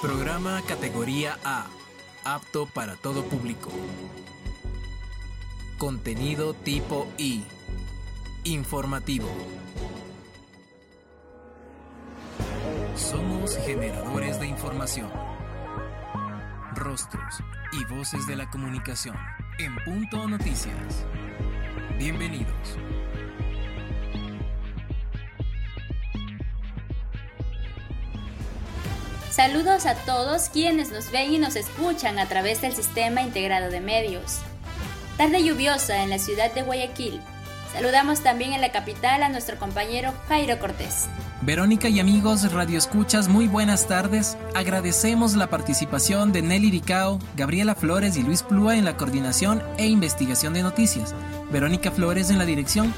Programa categoría A, apto para todo público. Contenido tipo I, informativo. Somos generadores de información, rostros y voces de la comunicación en Punto Noticias. Bienvenidos. Saludos a todos quienes nos ven y nos escuchan a través del Sistema Integrado de Medios. Tarde lluviosa en la ciudad de Guayaquil. Saludamos también en la capital a nuestro compañero Jairo Cortés. Verónica y amigos Radio Escuchas, muy buenas tardes. Agradecemos la participación de Nelly Ricao, Gabriela Flores y Luis Plúa en la coordinación e investigación de noticias, Verónica Flores en la dirección,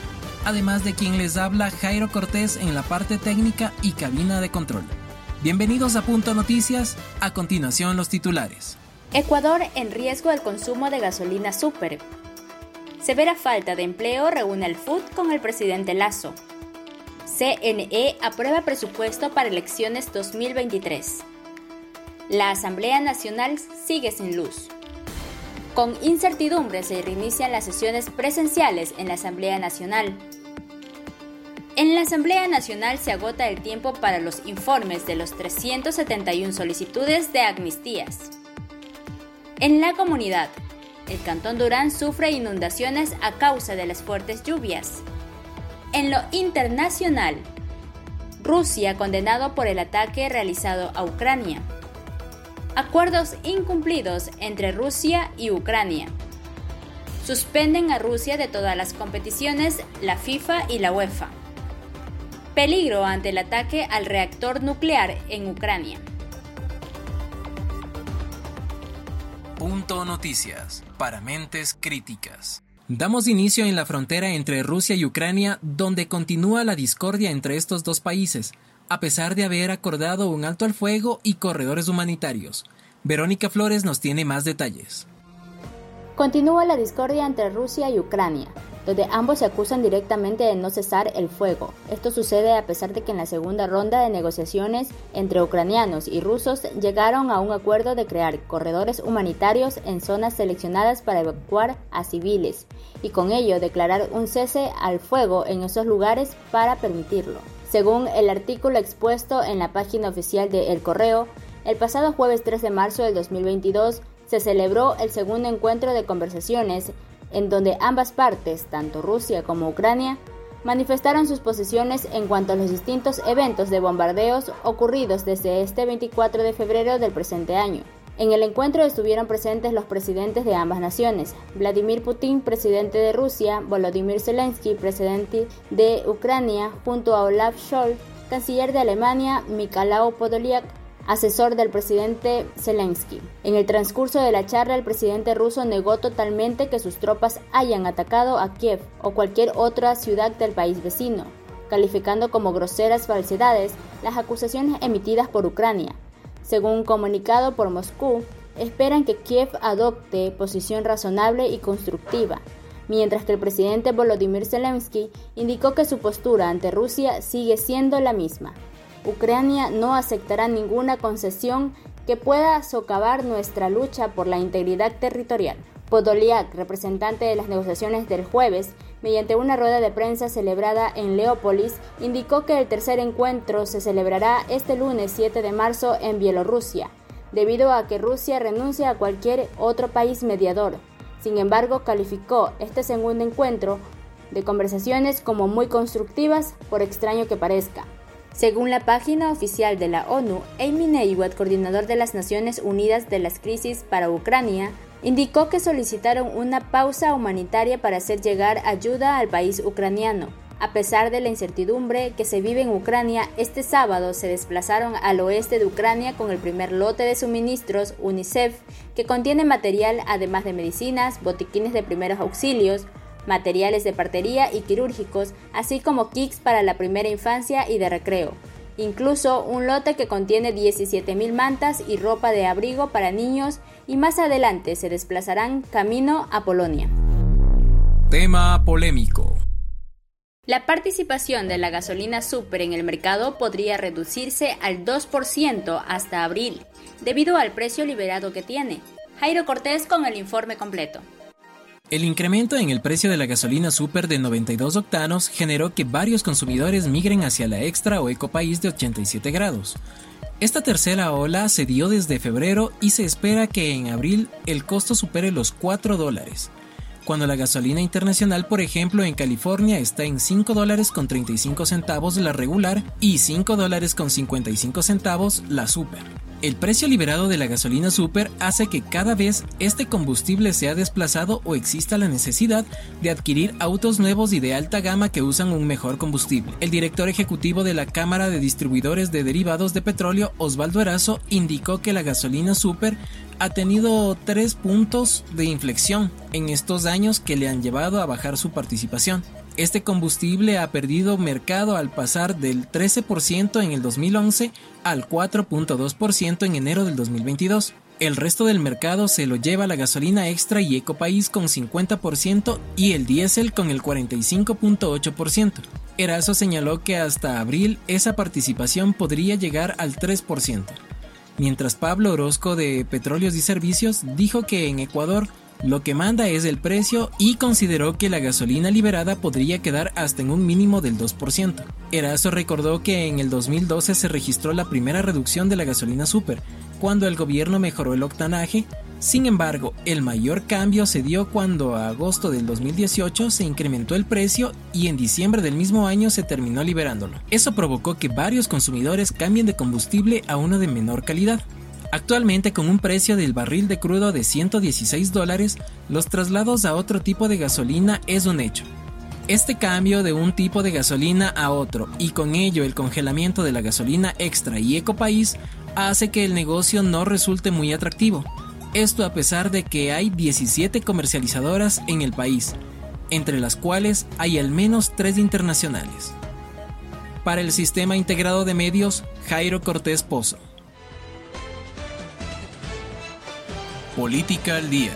además de quien les habla Jairo Cortés en la parte técnica y cabina de control. Bienvenidos a Punto Noticias. A continuación, los titulares. Ecuador en riesgo del consumo de gasolina super. Severa falta de empleo reúne al FUD con el presidente Lazo. CNE aprueba presupuesto para elecciones 2023. La Asamblea Nacional sigue sin luz. Con incertidumbre se reinician las sesiones presenciales en la Asamblea Nacional. En la Asamblea Nacional se agota el tiempo para los informes de los 371 solicitudes de amnistías. En la comunidad, el Cantón Durán sufre inundaciones a causa de las fuertes lluvias. En lo internacional, Rusia condenado por el ataque realizado a Ucrania. Acuerdos incumplidos entre Rusia y Ucrania. Suspenden a Rusia de todas las competiciones la FIFA y la UEFA. Peligro ante el ataque al reactor nuclear en Ucrania. Punto Noticias, para mentes críticas. Damos inicio en la frontera entre Rusia y Ucrania, donde continúa la discordia entre estos dos países, a pesar de haber acordado un alto al fuego y corredores humanitarios. Verónica Flores nos tiene más detalles. Continúa la discordia entre Rusia y Ucrania, donde ambos se acusan directamente de no cesar el fuego. Esto sucede a pesar de que en la segunda ronda de negociaciones entre ucranianos y rusos llegaron a un acuerdo de crear corredores humanitarios en zonas seleccionadas para evacuar a civiles y con ello declarar un cese al fuego en esos lugares para permitirlo. Según el artículo expuesto en la página oficial de El Correo, el pasado jueves 3 de marzo del 2022 se celebró el segundo encuentro de conversaciones en donde ambas partes, tanto Rusia como Ucrania, manifestaron sus posiciones en cuanto a los distintos eventos de bombardeos ocurridos desde este 24 de febrero del presente año. En el encuentro estuvieron presentes los presidentes de ambas naciones, Vladimir Putin, presidente de Rusia, Volodymyr Zelensky, presidente de Ucrania, junto a Olaf Scholz, canciller de Alemania, Mikhailo Podolyak, asesor del presidente Zelensky. En el transcurso de la charla, el presidente ruso negó totalmente que sus tropas hayan atacado a Kiev o cualquier otra ciudad del país vecino, calificando como groseras falsedades las acusaciones emitidas por Ucrania. Según un comunicado por Moscú, esperan que Kiev adopte posición razonable y constructiva, mientras que el presidente Volodymyr Zelensky indicó que su postura ante Rusia sigue siendo la misma. Ucrania no aceptará ninguna concesión que pueda socavar nuestra lucha por la integridad territorial. Podolyak, representante de las negociaciones del jueves, mediante una rueda de prensa celebrada en Leópolis, indicó que el tercer encuentro se celebrará este lunes 7 de marzo en Bielorrusia, debido a que Rusia renuncia a cualquier otro país mediador. Sin embargo, calificó este segundo encuentro de conversaciones como muy constructivas, por extraño que parezca. Según la página oficial de la ONU, Amy Neiwat, coordinador de las Naciones Unidas de las Crisis para Ucrania, indicó que solicitaron una pausa humanitaria para hacer llegar ayuda al país ucraniano. A pesar de la incertidumbre que se vive en Ucrania, este sábado se desplazaron al oeste de Ucrania con el primer lote de suministros UNICEF, que contiene material además de medicinas, botiquines de primeros auxilios, materiales de partería y quirúrgicos, así como kits para la primera infancia y de recreo. Incluso un lote que contiene 17.000 mantas y ropa de abrigo para niños y más adelante se desplazarán camino a Polonia. Tema polémico. La participación de la gasolina super en el mercado podría reducirse al 2% hasta abril, debido al precio liberado que tiene. Jairo Cortés con el informe completo. El incremento en el precio de la gasolina super de 92 octanos generó que varios consumidores migren hacia la extra o ecopaís de 87 grados. Esta tercera ola se dio desde febrero y se espera que en abril el costo supere los 4 dólares cuando la gasolina internacional, por ejemplo, en California está en 5 dólares con 35 centavos la regular y 5 dólares con 55 centavos la super. El precio liberado de la gasolina super hace que cada vez este combustible sea desplazado o exista la necesidad de adquirir autos nuevos y de alta gama que usan un mejor combustible. El director ejecutivo de la Cámara de Distribuidores de Derivados de Petróleo, Osvaldo Erazo, indicó que la gasolina super ha tenido tres puntos de inflexión en estos años que le han llevado a bajar su participación. Este combustible ha perdido mercado al pasar del 13% en el 2011 al 4.2% en enero del 2022. El resto del mercado se lo lleva la gasolina extra y ecopaís con 50% y el diésel con el 45.8%. Erazo señaló que hasta abril esa participación podría llegar al 3% mientras Pablo Orozco de Petróleos y Servicios dijo que en Ecuador lo que manda es el precio y consideró que la gasolina liberada podría quedar hasta en un mínimo del 2%. Erazo recordó que en el 2012 se registró la primera reducción de la gasolina super, cuando el gobierno mejoró el octanaje sin embargo, el mayor cambio se dio cuando a agosto del 2018 se incrementó el precio y en diciembre del mismo año se terminó liberándolo. Eso provocó que varios consumidores cambien de combustible a uno de menor calidad. Actualmente con un precio del barril de crudo de 116 dólares, los traslados a otro tipo de gasolina es un hecho. Este cambio de un tipo de gasolina a otro y con ello el congelamiento de la gasolina extra y ecopaís hace que el negocio no resulte muy atractivo. Esto a pesar de que hay 17 comercializadoras en el país, entre las cuales hay al menos 3 internacionales. Para el Sistema Integrado de Medios, Jairo Cortés Pozo. Política al Día.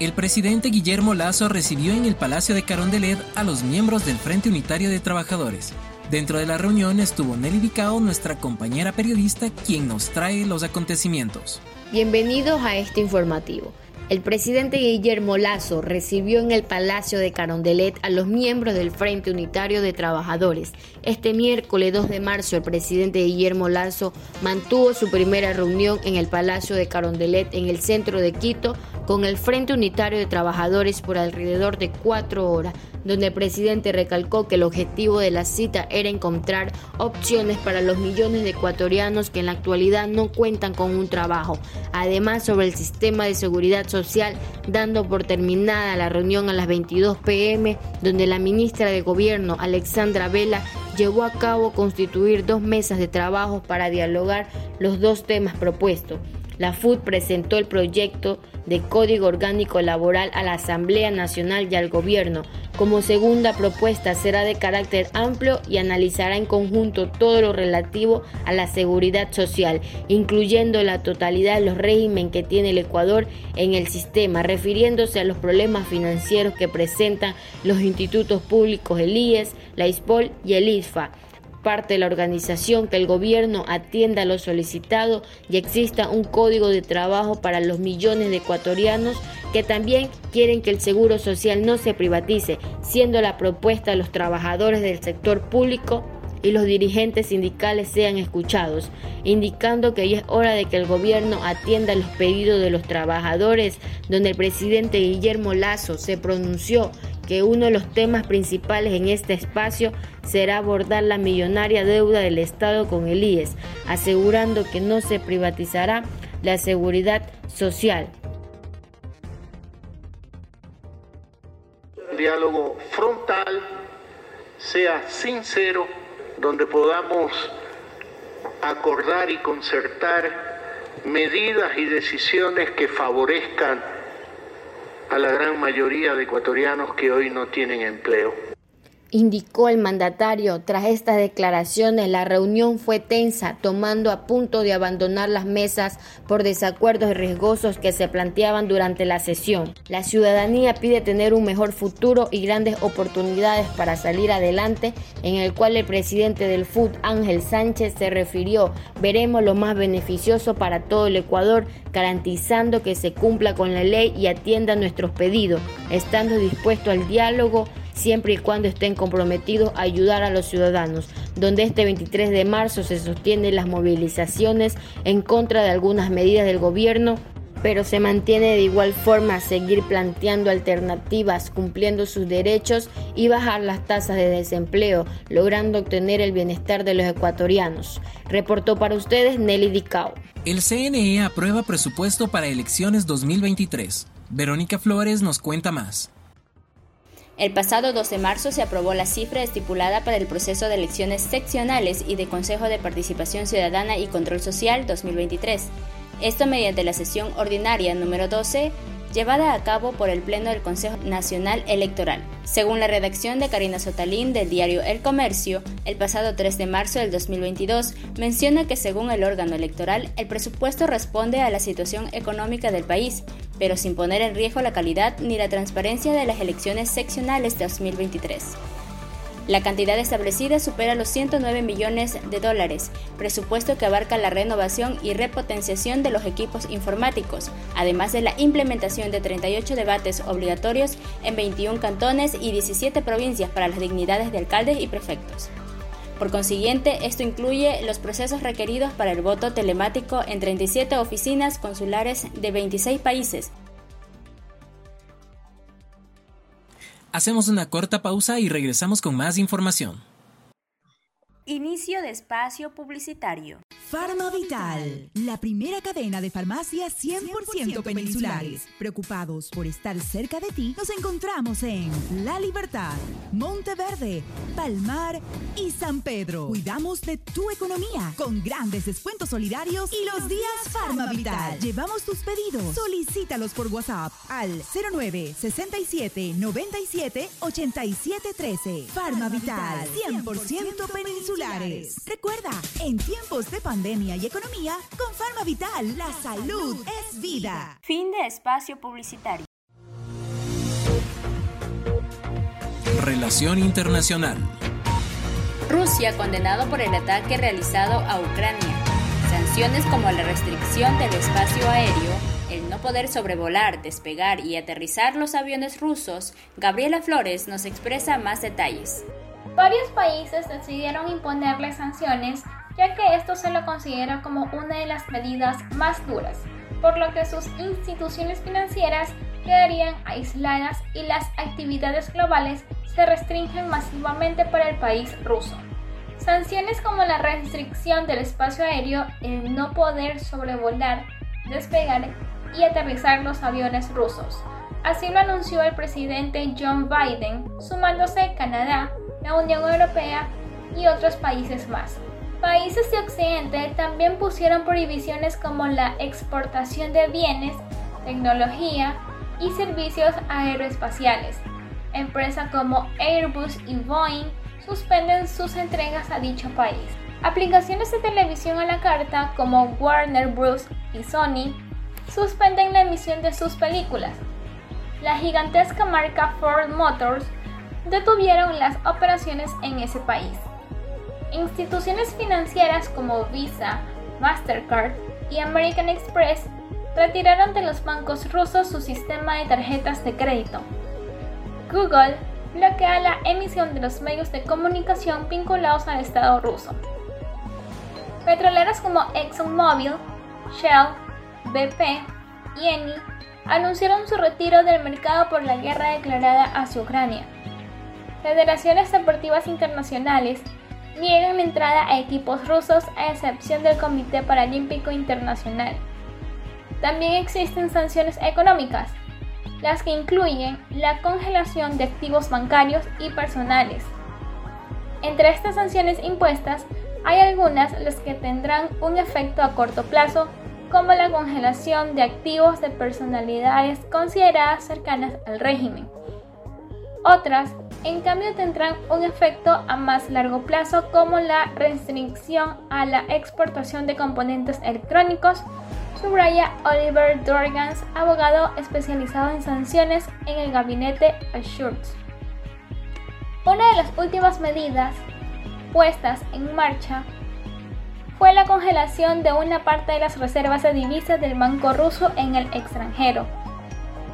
El presidente Guillermo Lazo recibió en el Palacio de Carondelet a los miembros del Frente Unitario de Trabajadores, Dentro de la reunión estuvo Nelly Dicao, nuestra compañera periodista, quien nos trae los acontecimientos. Bienvenidos a este informativo. El presidente Guillermo Lazo recibió en el Palacio de Carondelet a los miembros del Frente Unitario de Trabajadores. Este miércoles 2 de marzo, el presidente Guillermo Lazo mantuvo su primera reunión en el Palacio de Carondelet en el centro de Quito con el Frente Unitario de Trabajadores por alrededor de cuatro horas donde el presidente recalcó que el objetivo de la cita era encontrar opciones para los millones de ecuatorianos que en la actualidad no cuentan con un trabajo. Además, sobre el sistema de seguridad social, dando por terminada la reunión a las 22 pm, donde la ministra de Gobierno, Alexandra Vela, llevó a cabo constituir dos mesas de trabajo para dialogar los dos temas propuestos. La FUD presentó el proyecto de Código Orgánico Laboral a la Asamblea Nacional y al Gobierno. Como segunda propuesta será de carácter amplio y analizará en conjunto todo lo relativo a la seguridad social, incluyendo la totalidad de los regímenes que tiene el Ecuador en el sistema, refiriéndose a los problemas financieros que presentan los institutos públicos, el IES, la ISPOL y el ISFA parte de la organización que el gobierno atienda lo solicitado y exista un código de trabajo para los millones de ecuatorianos que también quieren que el seguro social no se privatice, siendo la propuesta de los trabajadores del sector público y los dirigentes sindicales sean escuchados, indicando que ya es hora de que el gobierno atienda los pedidos de los trabajadores, donde el presidente Guillermo Lazo se pronunció que uno de los temas principales en este espacio será abordar la millonaria deuda del Estado con el IES, asegurando que no se privatizará la seguridad social. Un diálogo frontal, sea sincero, donde podamos acordar y concertar medidas y decisiones que favorezcan a la gran mayoría de ecuatorianos que hoy no tienen empleo. Indicó el mandatario. Tras estas declaraciones, la reunión fue tensa, tomando a punto de abandonar las mesas por desacuerdos riesgosos que se planteaban durante la sesión. La ciudadanía pide tener un mejor futuro y grandes oportunidades para salir adelante, en el cual el presidente del FUD, Ángel Sánchez, se refirió, veremos lo más beneficioso para todo el Ecuador, garantizando que se cumpla con la ley y atienda nuestros pedidos, estando dispuesto al diálogo siempre y cuando estén comprometidos a ayudar a los ciudadanos, donde este 23 de marzo se sostienen las movilizaciones en contra de algunas medidas del gobierno pero se mantiene de igual forma seguir planteando alternativas, cumpliendo sus derechos y bajar las tasas de desempleo, logrando obtener el bienestar de los ecuatorianos. Reportó para ustedes Nelly Dicao. El CNE aprueba presupuesto para elecciones 2023. Verónica Flores nos cuenta más. El pasado 12 de marzo se aprobó la cifra estipulada para el proceso de elecciones seccionales y de Consejo de Participación Ciudadana y Control Social 2023. Esto mediante la sesión ordinaria número 12 llevada a cabo por el Pleno del Consejo Nacional Electoral. Según la redacción de Karina Sotalín del diario El Comercio, el pasado 3 de marzo del 2022 menciona que según el órgano electoral, el presupuesto responde a la situación económica del país, pero sin poner en riesgo la calidad ni la transparencia de las elecciones seccionales de 2023. La cantidad establecida supera los 109 millones de dólares, presupuesto que abarca la renovación y repotenciación de los equipos informáticos, además de la implementación de 38 debates obligatorios en 21 cantones y 17 provincias para las dignidades de alcaldes y prefectos. Por consiguiente, esto incluye los procesos requeridos para el voto telemático en 37 oficinas consulares de 26 países, Hacemos una corta pausa y regresamos con más información. Inicio de espacio publicitario. Farma Vital, la primera cadena de farmacias 100%, peninsulares. Preocupados por estar cerca de ti, nos encontramos en La Libertad, Monteverde, Palmar y San Pedro. Cuidamos de tu economía con grandes descuentos solidarios y los días Farma Vital. Llevamos tus pedidos. Solicítalos por WhatsApp al 09 67 97 87 13. Farma Vital, 100% peninsular. Recuerda, en tiempos de pandemia y economía, con Farma Vital, la salud es vida. Fin de espacio publicitario. Relación Internacional. Rusia condenado por el ataque realizado a Ucrania. Sanciones como la restricción del espacio aéreo, el no poder sobrevolar, despegar y aterrizar los aviones rusos, Gabriela Flores nos expresa más detalles. Varios países decidieron imponerle sanciones ya que esto se lo considera como una de las medidas más duras, por lo que sus instituciones financieras quedarían aisladas y las actividades globales se restringen masivamente para el país ruso. Sanciones como la restricción del espacio aéreo, el no poder sobrevolar, despegar y aterrizar los aviones rusos. Así lo anunció el presidente John Biden, sumándose Canadá, la Unión Europea y otros países más. Países de Occidente también pusieron prohibiciones como la exportación de bienes, tecnología y servicios aeroespaciales. Empresas como Airbus y Boeing suspenden sus entregas a dicho país. Aplicaciones de televisión a la carta como Warner Bros. y Sony suspenden la emisión de sus películas. La gigantesca marca Ford Motors detuvieron las operaciones en ese país. Instituciones financieras como Visa, Mastercard y American Express retiraron de los bancos rusos su sistema de tarjetas de crédito. Google bloquea la emisión de los medios de comunicación vinculados al Estado ruso. Petroleras como ExxonMobil, Shell, BP y Eni anunciaron su retiro del mercado por la guerra declarada hacia Ucrania. Federaciones deportivas internacionales niegan la entrada a equipos rusos a excepción del Comité Paralímpico Internacional. También existen sanciones económicas, las que incluyen la congelación de activos bancarios y personales. Entre estas sanciones impuestas hay algunas las que tendrán un efecto a corto plazo, como la congelación de activos de personalidades consideradas cercanas al régimen. Otras en cambio tendrán un efecto a más largo plazo como la restricción a la exportación de componentes electrónicos, subraya Oliver Dorgans, abogado especializado en sanciones en el gabinete Assurance. Una de las últimas medidas puestas en marcha fue la congelación de una parte de las reservas de divisas del banco ruso en el extranjero.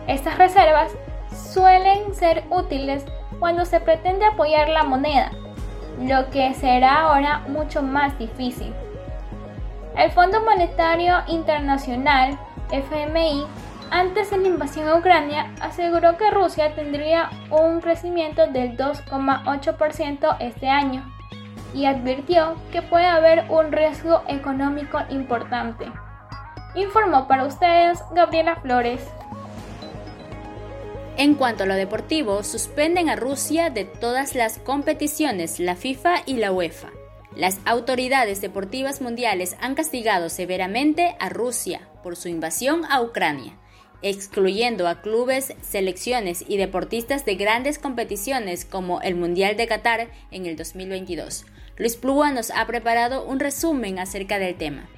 Estas reservas suelen ser útiles cuando se pretende apoyar la moneda, lo que será ahora mucho más difícil. El Fondo Monetario Internacional, FMI, antes de la invasión a Ucrania, aseguró que Rusia tendría un crecimiento del 2,8% este año y advirtió que puede haber un riesgo económico importante. Informó para ustedes Gabriela Flores. En cuanto a lo deportivo, suspenden a Rusia de todas las competiciones, la FIFA y la UEFA. Las autoridades deportivas mundiales han castigado severamente a Rusia por su invasión a Ucrania, excluyendo a clubes, selecciones y deportistas de grandes competiciones como el Mundial de Qatar en el 2022. Luis Plúa nos ha preparado un resumen acerca del tema.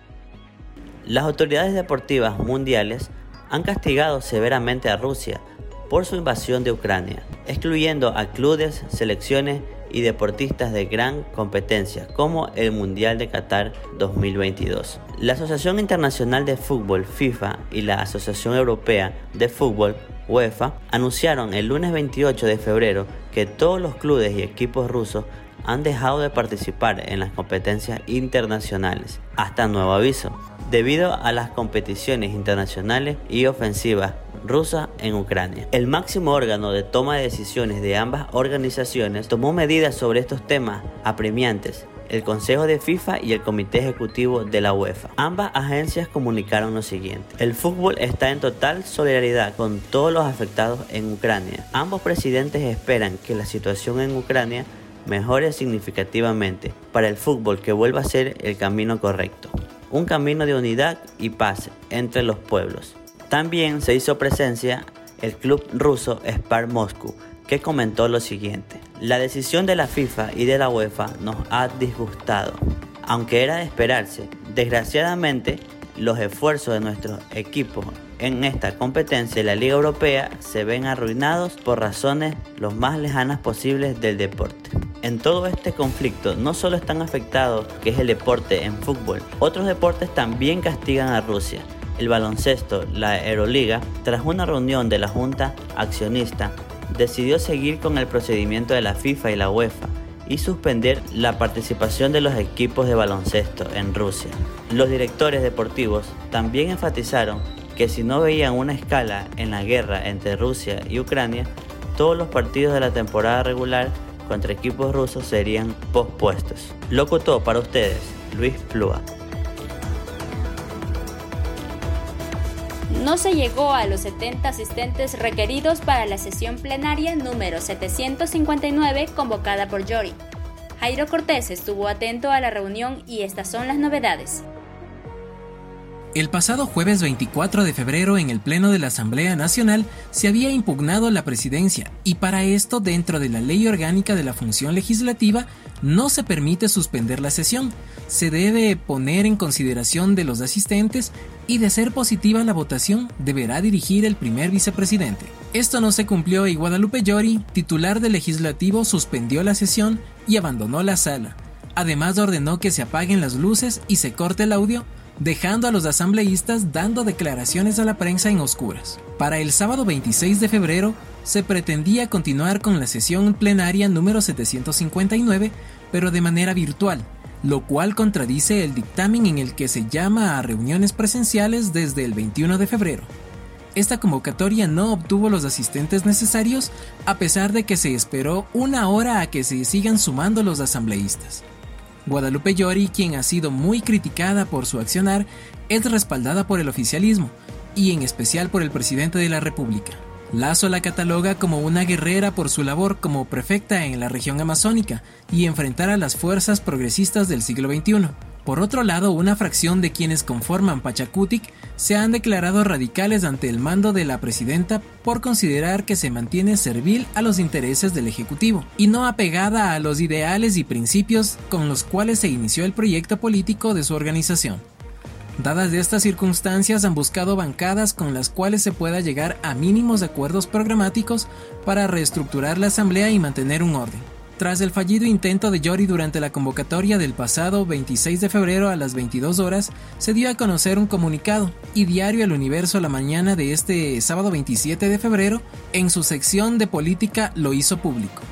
Las autoridades deportivas mundiales han castigado severamente a Rusia por su invasión de Ucrania, excluyendo a clubes, selecciones y deportistas de gran competencia, como el Mundial de Qatar 2022. La Asociación Internacional de Fútbol, FIFA, y la Asociación Europea de Fútbol, UEFA, anunciaron el lunes 28 de febrero que todos los clubes y equipos rusos han dejado de participar en las competencias internacionales, hasta nuevo aviso, debido a las competiciones internacionales y ofensivas rusa en Ucrania. El máximo órgano de toma de decisiones de ambas organizaciones tomó medidas sobre estos temas apremiantes el Consejo de FIFA y el Comité Ejecutivo de la UEFA. Ambas agencias comunicaron lo siguiente. El fútbol está en total solidaridad con todos los afectados en Ucrania. Ambos presidentes esperan que la situación en Ucrania mejore significativamente para el fútbol que vuelva a ser el camino correcto. Un camino de unidad y paz entre los pueblos. También se hizo presencia el club ruso Spar Moscú, que comentó lo siguiente. La decisión de la FIFA y de la UEFA nos ha disgustado. Aunque era de esperarse, desgraciadamente los esfuerzos de nuestros equipos en esta competencia de la Liga Europea se ven arruinados por razones los más lejanas posibles del deporte. En todo este conflicto no solo están afectados que es el deporte en fútbol, otros deportes también castigan a Rusia el baloncesto, la Euroliga, tras una reunión de la Junta Accionista, decidió seguir con el procedimiento de la FIFA y la UEFA y suspender la participación de los equipos de baloncesto en Rusia. Los directores deportivos también enfatizaron que si no veían una escala en la guerra entre Rusia y Ucrania, todos los partidos de la temporada regular contra equipos rusos serían pospuestos. Locutó para ustedes Luis Plúa. No se llegó a los 70 asistentes requeridos para la sesión plenaria número 759 convocada por Jory. Jairo Cortés estuvo atento a la reunión y estas son las novedades. El pasado jueves 24 de febrero en el Pleno de la Asamblea Nacional se había impugnado la presidencia y para esto dentro de la Ley Orgánica de la Función Legislativa no se permite suspender la sesión. Se debe poner en consideración de los asistentes y de ser positiva la votación deberá dirigir el primer vicepresidente. Esto no se cumplió y Guadalupe Llori, titular del legislativo, suspendió la sesión y abandonó la sala. Además ordenó que se apaguen las luces y se corte el audio dejando a los asambleístas dando declaraciones a la prensa en oscuras. Para el sábado 26 de febrero se pretendía continuar con la sesión plenaria número 759, pero de manera virtual, lo cual contradice el dictamen en el que se llama a reuniones presenciales desde el 21 de febrero. Esta convocatoria no obtuvo los asistentes necesarios a pesar de que se esperó una hora a que se sigan sumando los asambleístas. Guadalupe Llori, quien ha sido muy criticada por su accionar, es respaldada por el oficialismo y en especial por el presidente de la República. Lazo la cataloga como una guerrera por su labor como prefecta en la región amazónica y enfrentar a las fuerzas progresistas del siglo XXI. Por otro lado, una fracción de quienes conforman Pachacutic se han declarado radicales ante el mando de la presidenta por considerar que se mantiene servil a los intereses del Ejecutivo y no apegada a los ideales y principios con los cuales se inició el proyecto político de su organización. Dadas estas circunstancias han buscado bancadas con las cuales se pueda llegar a mínimos acuerdos programáticos para reestructurar la Asamblea y mantener un orden. Tras el fallido intento de Yori durante la convocatoria del pasado 26 de febrero a las 22 horas, se dio a conocer un comunicado y Diario El Universo la mañana de este sábado 27 de febrero, en su sección de política lo hizo público.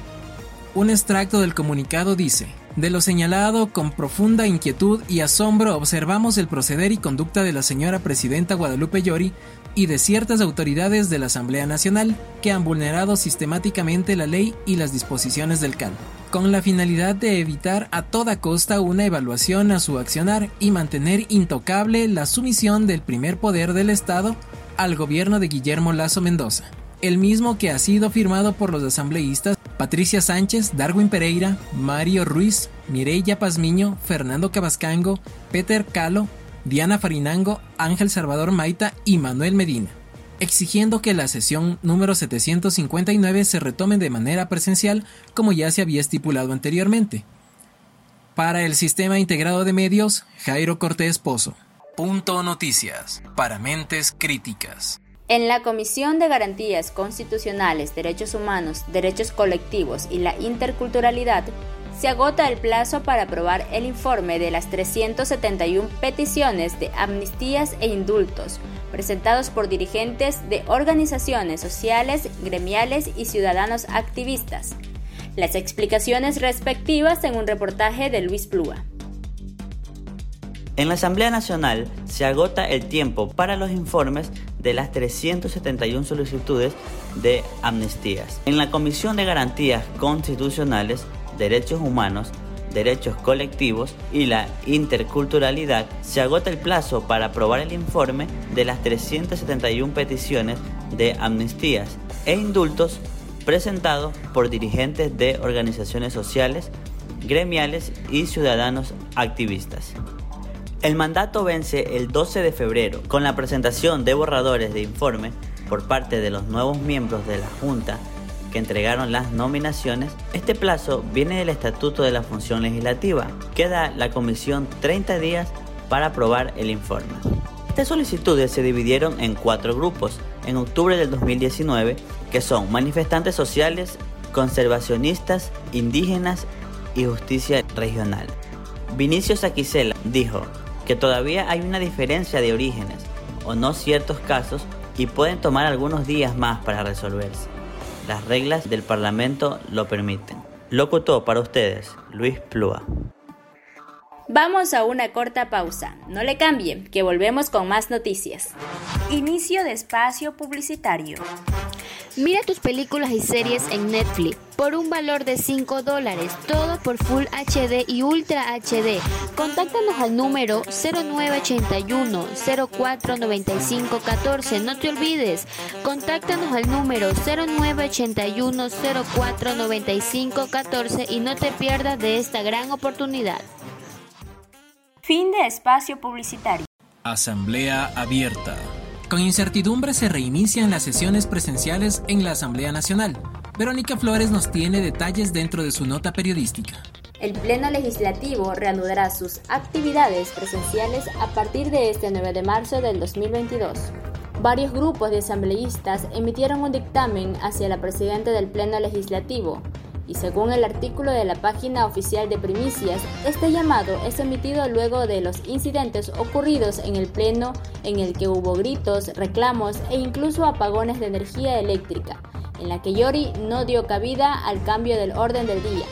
Un extracto del comunicado dice, de lo señalado, con profunda inquietud y asombro observamos el proceder y conducta de la señora presidenta Guadalupe Llori y de ciertas autoridades de la Asamblea Nacional que han vulnerado sistemáticamente la ley y las disposiciones del CAN, con la finalidad de evitar a toda costa una evaluación a su accionar y mantener intocable la sumisión del primer poder del Estado al gobierno de Guillermo Lazo Mendoza el mismo que ha sido firmado por los asambleístas Patricia Sánchez, Darwin Pereira, Mario Ruiz, Mireya Pazmiño, Fernando Cabascango, Peter Calo, Diana Farinango, Ángel Salvador Maita y Manuel Medina, exigiendo que la sesión número 759 se retome de manera presencial como ya se había estipulado anteriormente. Para el Sistema Integrado de Medios, Jairo Cortés Pozo. Punto Noticias, para mentes críticas. En la Comisión de Garantías Constitucionales, Derechos Humanos, Derechos Colectivos y la Interculturalidad, se agota el plazo para aprobar el informe de las 371 peticiones de amnistías e indultos presentados por dirigentes de organizaciones sociales, gremiales y ciudadanos activistas. Las explicaciones respectivas en un reportaje de Luis Plúa. En la Asamblea Nacional se agota el tiempo para los informes de las 371 solicitudes de amnistías. En la Comisión de Garantías Constitucionales, Derechos Humanos, Derechos Colectivos y la Interculturalidad, se agota el plazo para aprobar el informe de las 371 peticiones de amnistías e indultos presentados por dirigentes de organizaciones sociales, gremiales y ciudadanos activistas. El mandato vence el 12 de febrero con la presentación de borradores de informe por parte de los nuevos miembros de la Junta que entregaron las nominaciones. Este plazo viene del Estatuto de la Función Legislativa. Queda la comisión 30 días para aprobar el informe. Estas solicitudes se dividieron en cuatro grupos en octubre del 2019, que son manifestantes sociales, conservacionistas, indígenas y justicia regional. Vinicio Saquicela dijo, que todavía hay una diferencia de orígenes o no ciertos casos y pueden tomar algunos días más para resolverse. Las reglas del Parlamento lo permiten. Locutó para ustedes Luis Plúa. Vamos a una corta pausa. No le cambien, que volvemos con más noticias. Inicio de espacio publicitario. Mira tus películas y series en Netflix por un valor de 5 dólares, todo por Full HD y Ultra HD. Contáctanos al número 0981 049514. No te olvides, contáctanos al número 0981 049514 y no te pierdas de esta gran oportunidad. Fin de espacio publicitario. Asamblea abierta. Con incertidumbre se reinician las sesiones presenciales en la Asamblea Nacional. Verónica Flores nos tiene detalles dentro de su nota periodística. El Pleno Legislativo reanudará sus actividades presenciales a partir de este 9 de marzo del 2022. Varios grupos de asambleístas emitieron un dictamen hacia la presidenta del Pleno Legislativo, y según el artículo de la página oficial de primicias, este llamado es emitido luego de los incidentes ocurridos en el Pleno en el que hubo gritos, reclamos e incluso apagones de energía eléctrica, en la que Yori no dio cabida al cambio del orden del día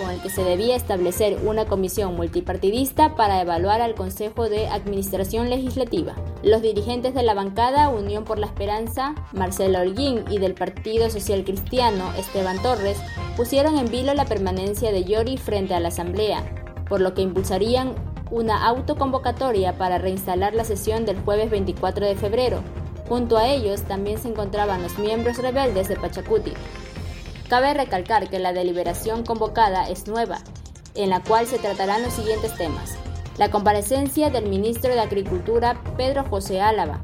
con el que se debía establecer una comisión multipartidista para evaluar al Consejo de Administración Legislativa. Los dirigentes de la bancada Unión por la Esperanza, Marcelo Holguín, y del Partido Social Cristiano, Esteban Torres, pusieron en vilo la permanencia de Yori frente a la Asamblea, por lo que impulsarían una autoconvocatoria para reinstalar la sesión del jueves 24 de febrero, Junto a ellos también se encontraban los miembros rebeldes de Pachacuti. Cabe recalcar que la deliberación convocada es nueva, en la cual se tratarán los siguientes temas. La comparecencia del ministro de Agricultura Pedro José Álava,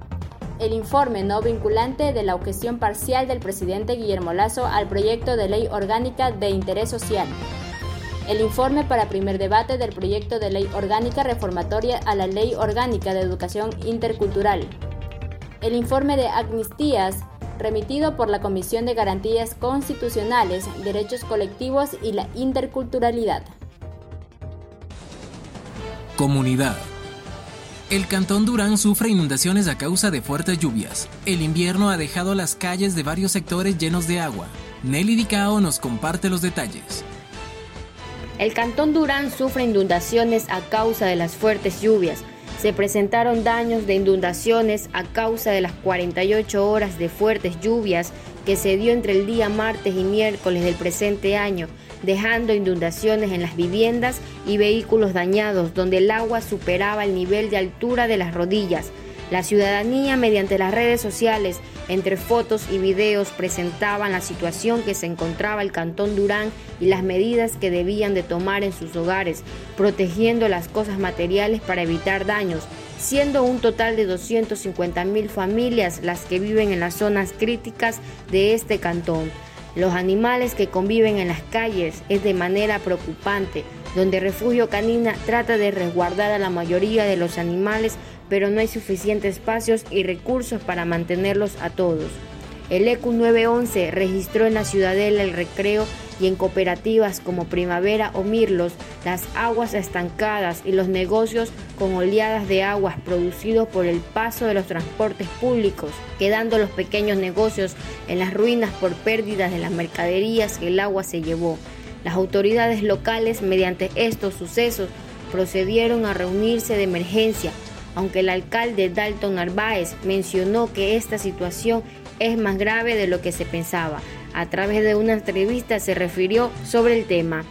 el informe no vinculante de la objeción parcial del presidente Guillermo Lazo al proyecto de ley orgánica de interés social, el informe para primer debate del proyecto de ley orgánica reformatoria a la Ley Orgánica de Educación Intercultural, el informe de amnistías remitido por la Comisión de Garantías Constitucionales, Derechos Colectivos y la Interculturalidad. Comunidad. El Cantón Durán sufre inundaciones a causa de fuertes lluvias. El invierno ha dejado las calles de varios sectores llenos de agua. Nelly Dicao nos comparte los detalles. El Cantón Durán sufre inundaciones a causa de las fuertes lluvias. Se presentaron daños de inundaciones a causa de las 48 horas de fuertes lluvias que se dio entre el día martes y miércoles del presente año dejando inundaciones en las viviendas y vehículos dañados donde el agua superaba el nivel de altura de las rodillas. La ciudadanía mediante las redes sociales, entre fotos y videos, presentaban la situación que se encontraba el Cantón Durán y las medidas que debían de tomar en sus hogares, protegiendo las cosas materiales para evitar daños, siendo un total de 250 mil familias las que viven en las zonas críticas de este cantón. Los animales que conviven en las calles es de manera preocupante, donde Refugio Canina trata de resguardar a la mayoría de los animales, pero no hay suficientes espacios y recursos para mantenerlos a todos. El ECU 911 registró en la Ciudadela el recreo y en cooperativas como Primavera o Mirlos, las aguas estancadas y los negocios con oleadas de aguas producidos por el paso de los transportes públicos, quedando los pequeños negocios en las ruinas por pérdidas de las mercaderías que el agua se llevó. Las autoridades locales, mediante estos sucesos, procedieron a reunirse de emergencia, aunque el alcalde Dalton Narváez mencionó que esta situación es más grave de lo que se pensaba. A través de una entrevista se refirió sobre el tema.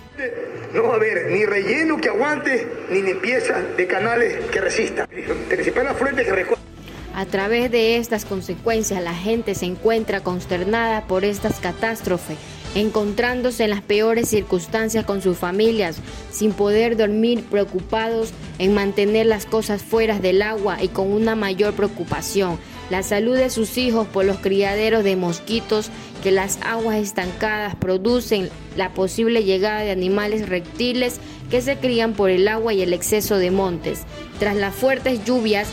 No va a haber ni relleno que aguante, ni limpieza de canales que resista. Principal afluente que a través de estas consecuencias, la gente se encuentra consternada por estas catástrofes, encontrándose en las peores circunstancias con sus familias, sin poder dormir, preocupados en mantener las cosas fuera del agua y con una mayor preocupación la salud de sus hijos por los criaderos de mosquitos que las aguas estancadas producen, la posible llegada de animales reptiles que se crían por el agua y el exceso de montes. Tras las fuertes lluvias,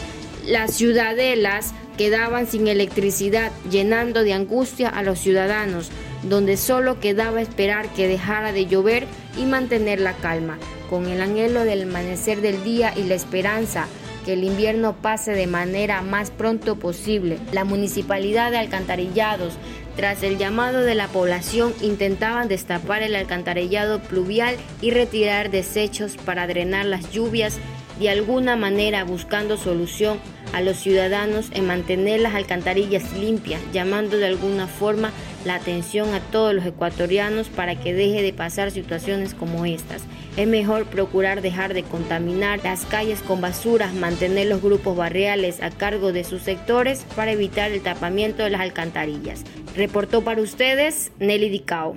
las ciudadelas quedaban sin electricidad, llenando de angustia a los ciudadanos, donde solo quedaba esperar que dejara de llover y mantener la calma, con el anhelo del amanecer del día y la esperanza que el invierno pase de manera más pronto posible. La municipalidad de Alcantarillados, tras el llamado de la población, intentaban destapar el alcantarillado pluvial y retirar desechos para drenar las lluvias, de alguna manera buscando solución a los ciudadanos en mantener las alcantarillas limpias, llamando de alguna forma la atención a todos los ecuatorianos para que deje de pasar situaciones como estas. Es mejor procurar dejar de contaminar las calles con basuras, mantener los grupos barriales a cargo de sus sectores para evitar el tapamiento de las alcantarillas. Reportó para ustedes Nelly Dicao.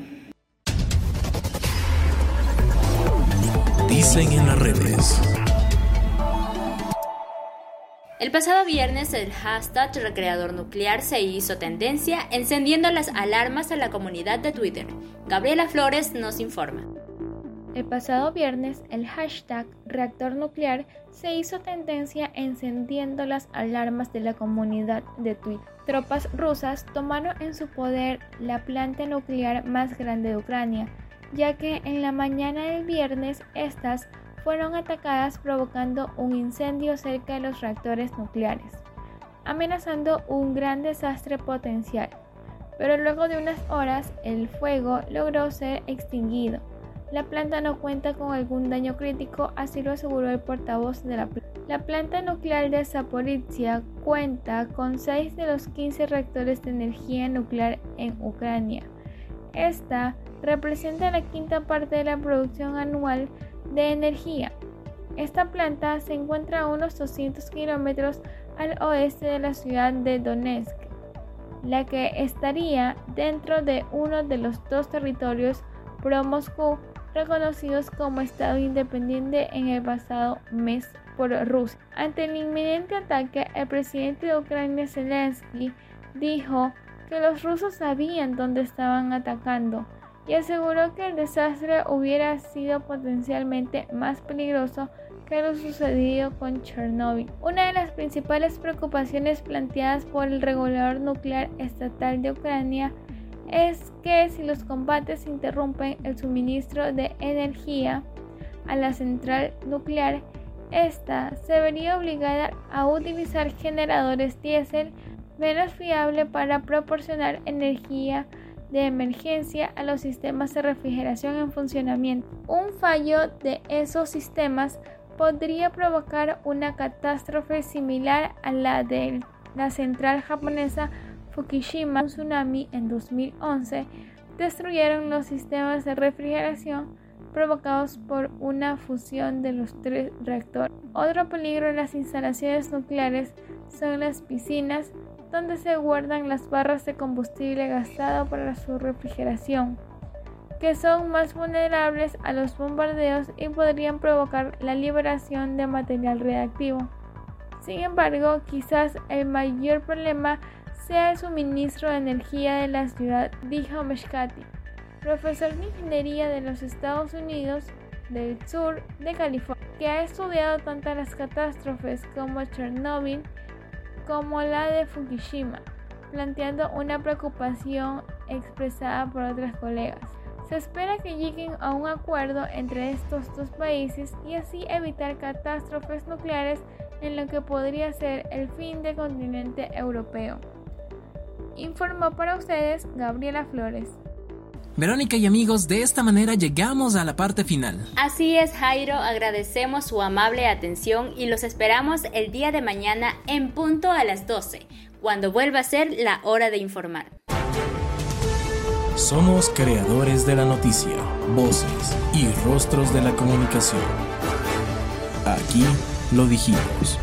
Dicen en las redes. El pasado viernes el hashtag recreador nuclear se hizo tendencia encendiendo las alarmas a la comunidad de Twitter. Gabriela Flores nos informa. El pasado viernes el hashtag reactor nuclear se hizo tendencia encendiendo las alarmas de la comunidad de Twitter. Tropas rusas tomaron en su poder la planta nuclear más grande de Ucrania, ya que en la mañana del viernes estas fueron atacadas provocando un incendio cerca de los reactores nucleares, amenazando un gran desastre potencial. Pero luego de unas horas el fuego logró ser extinguido. La planta no cuenta con algún daño crítico, así lo aseguró el portavoz de la planta. La planta nuclear de Zaporizhia cuenta con 6 de los 15 reactores de energía nuclear en Ucrania. Esta representa la quinta parte de la producción anual de energía. Esta planta se encuentra a unos 200 kilómetros al oeste de la ciudad de Donetsk, la que estaría dentro de uno de los dos territorios pro-Moscú reconocidos como Estado independiente en el pasado mes por Rusia. Ante el inminente ataque, el presidente de Ucrania Zelensky dijo que los rusos sabían dónde estaban atacando y aseguró que el desastre hubiera sido potencialmente más peligroso que lo sucedido con Chernobyl. Una de las principales preocupaciones planteadas por el regulador nuclear estatal de Ucrania es que si los combates interrumpen el suministro de energía a la central nuclear, esta se vería obligada a utilizar generadores diésel menos fiable para proporcionar energía de emergencia a los sistemas de refrigeración en funcionamiento. Un fallo de esos sistemas podría provocar una catástrofe similar a la de la central japonesa Fukushima. Un tsunami en 2011 destruyeron los sistemas de refrigeración provocados por una fusión de los tres reactores. Otro peligro en las instalaciones nucleares son las piscinas donde se guardan las barras de combustible gastado para su refrigeración, que son más vulnerables a los bombardeos y podrían provocar la liberación de material reactivo. Sin embargo, quizás el mayor problema sea el suministro de energía de la ciudad, dijo Meshkati, profesor de ingeniería de los Estados Unidos del sur de California, que ha estudiado tanto las catástrofes como Chernobyl como la de Fukushima, planteando una preocupación expresada por otras colegas. Se espera que lleguen a un acuerdo entre estos dos países y así evitar catástrofes nucleares en lo que podría ser el fin del continente europeo. Informó para ustedes Gabriela Flores. Verónica y amigos, de esta manera llegamos a la parte final. Así es, Jairo, agradecemos su amable atención y los esperamos el día de mañana en punto a las 12, cuando vuelva a ser la hora de informar. Somos creadores de la noticia, voces y rostros de la comunicación. Aquí lo dijimos.